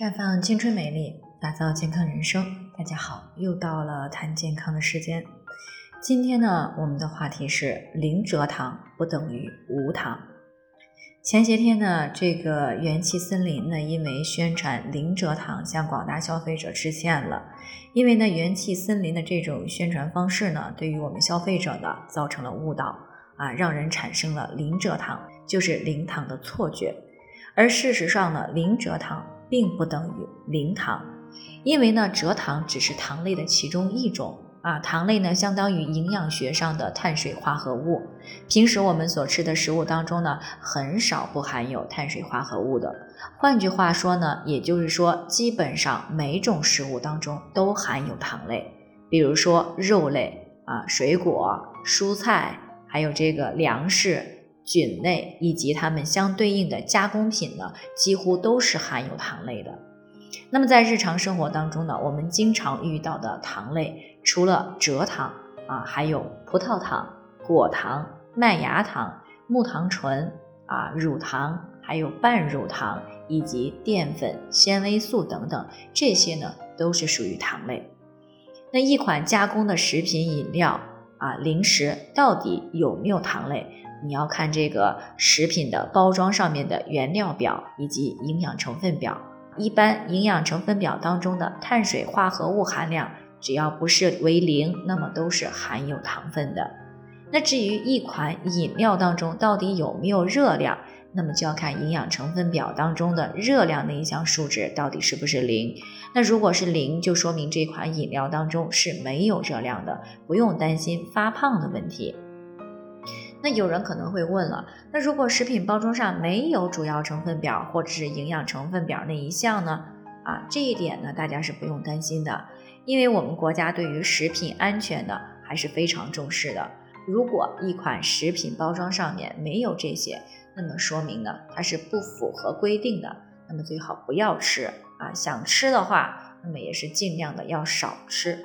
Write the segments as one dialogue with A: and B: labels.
A: 绽放青春美丽，打造健康人生。大家好，又到了谈健康的时间。今天呢，我们的话题是零蔗糖不等于无糖。前些天呢，这个元气森林呢，因为宣传零蔗糖，向广大消费者致歉了。因为呢，元气森林的这种宣传方式呢，对于我们消费者呢，造成了误导啊，让人产生了零蔗糖就是零糖的错觉。而事实上呢，零蔗糖并不等于零糖，因为呢，蔗糖只是糖类的其中一种。啊，糖类呢，相当于营养学上的碳水化合物。平时我们所吃的食物当中呢，很少不含有碳水化合物的。换句话说呢，也就是说，基本上每种食物当中都含有糖类。比如说肉类啊、水果、蔬菜，还有这个粮食、菌类以及它们相对应的加工品呢，几乎都是含有糖类的。那么在日常生活当中呢，我们经常遇到的糖类，除了蔗糖啊，还有葡萄糖、果糖、麦芽糖、木糖醇啊、乳糖，还有半乳糖以及淀粉、纤维素等等，这些呢都是属于糖类。那一款加工的食品饮料啊、零食到底有没有糖类？你要看这个食品的包装上面的原料表以及营养成分表。一般营养成分表当中的碳水化合物含量，只要不是为零，那么都是含有糖分的。那至于一款饮料当中到底有没有热量，那么就要看营养成分表当中的热量那一项数值到底是不是零。那如果是零，就说明这款饮料当中是没有热量的，不用担心发胖的问题。那有人可能会问了，那如果食品包装上没有主要成分表或者是营养成分表那一项呢？啊，这一点呢，大家是不用担心的，因为我们国家对于食品安全呢还是非常重视的。如果一款食品包装上面没有这些，那么说明呢它是不符合规定的，那么最好不要吃啊。想吃的话，那么也是尽量的要少吃。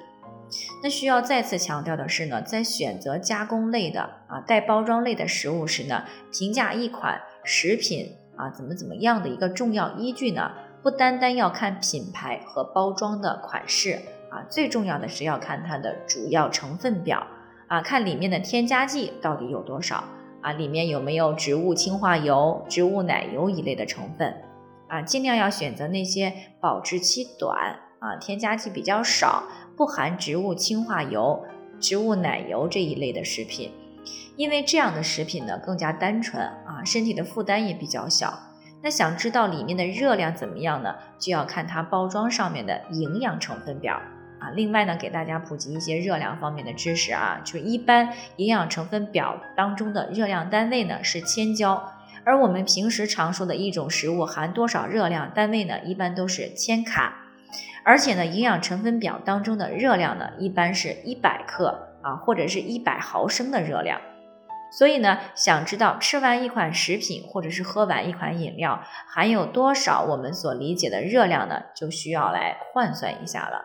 A: 那需要再次强调的是呢，在选择加工类的啊带包装类的食物时呢，评价一款食品啊怎么怎么样的一个重要依据呢，不单单要看品牌和包装的款式啊，最重要的是要看它的主要成分表啊，看里面的添加剂到底有多少啊，里面有没有植物氢化油、植物奶油一类的成分啊，尽量要选择那些保质期短啊，添加剂比较少。不含植物氢化油、植物奶油这一类的食品，因为这样的食品呢更加单纯啊，身体的负担也比较小。那想知道里面的热量怎么样呢？就要看它包装上面的营养成分表啊。另外呢，给大家普及一些热量方面的知识啊，就一般营养成分表当中的热量单位呢是千焦，而我们平时常说的一种食物含多少热量单位呢，一般都是千卡。而且呢，营养成分表当中的热量呢，一般是一百克啊，或者是一百毫升的热量。所以呢，想知道吃完一款食品或者是喝完一款饮料含有多少我们所理解的热量呢，就需要来换算一下了。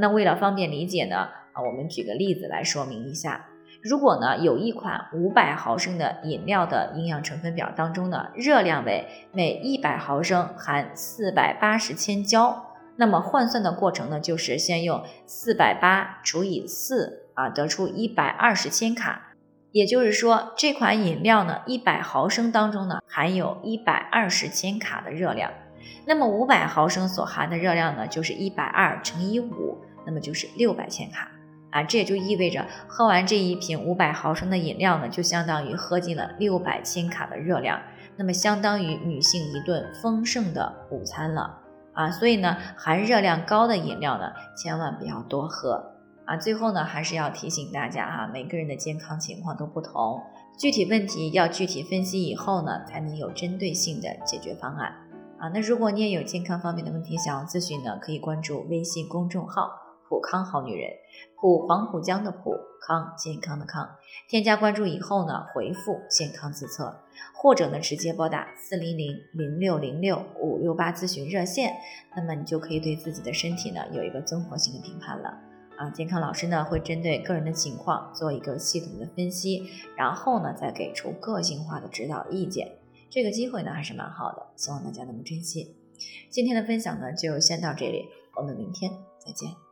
A: 那为了方便理解呢，啊，我们举个例子来说明一下。如果呢，有一款五百毫升的饮料的营养成分表当中呢，热量为每一百毫升含四百八十千焦。那么换算的过程呢，就是先用四百八除以四啊，得出一百二十千卡。也就是说，这款饮料呢，一百毫升当中呢，含有一百二十千卡的热量。那么五百毫升所含的热量呢，就是一百二乘以五，那么就是六百千卡啊。这也就意味着，喝完这一瓶五百毫升的饮料呢，就相当于喝进了六百千卡的热量，那么相当于女性一顿丰盛的午餐了。啊，所以呢，含热量高的饮料呢，千万不要多喝啊。最后呢，还是要提醒大家哈，每个人的健康情况都不同，具体问题要具体分析以后呢，才能有针对性的解决方案啊。那如果你也有健康方面的问题想要咨询呢，可以关注微信公众号“普康好女人”，普黄浦江的普康健康的康，添加关注以后呢，回复健康自测。或者呢，直接拨打四零零零六零六五六八咨询热线，那么你就可以对自己的身体呢有一个综合性的评判了啊。健康老师呢会针对个人的情况做一个系统的分析，然后呢再给出个性化的指导意见。这个机会呢还是蛮好的，希望大家能够珍惜。今天的分享呢，就先到这里，我们明天再见。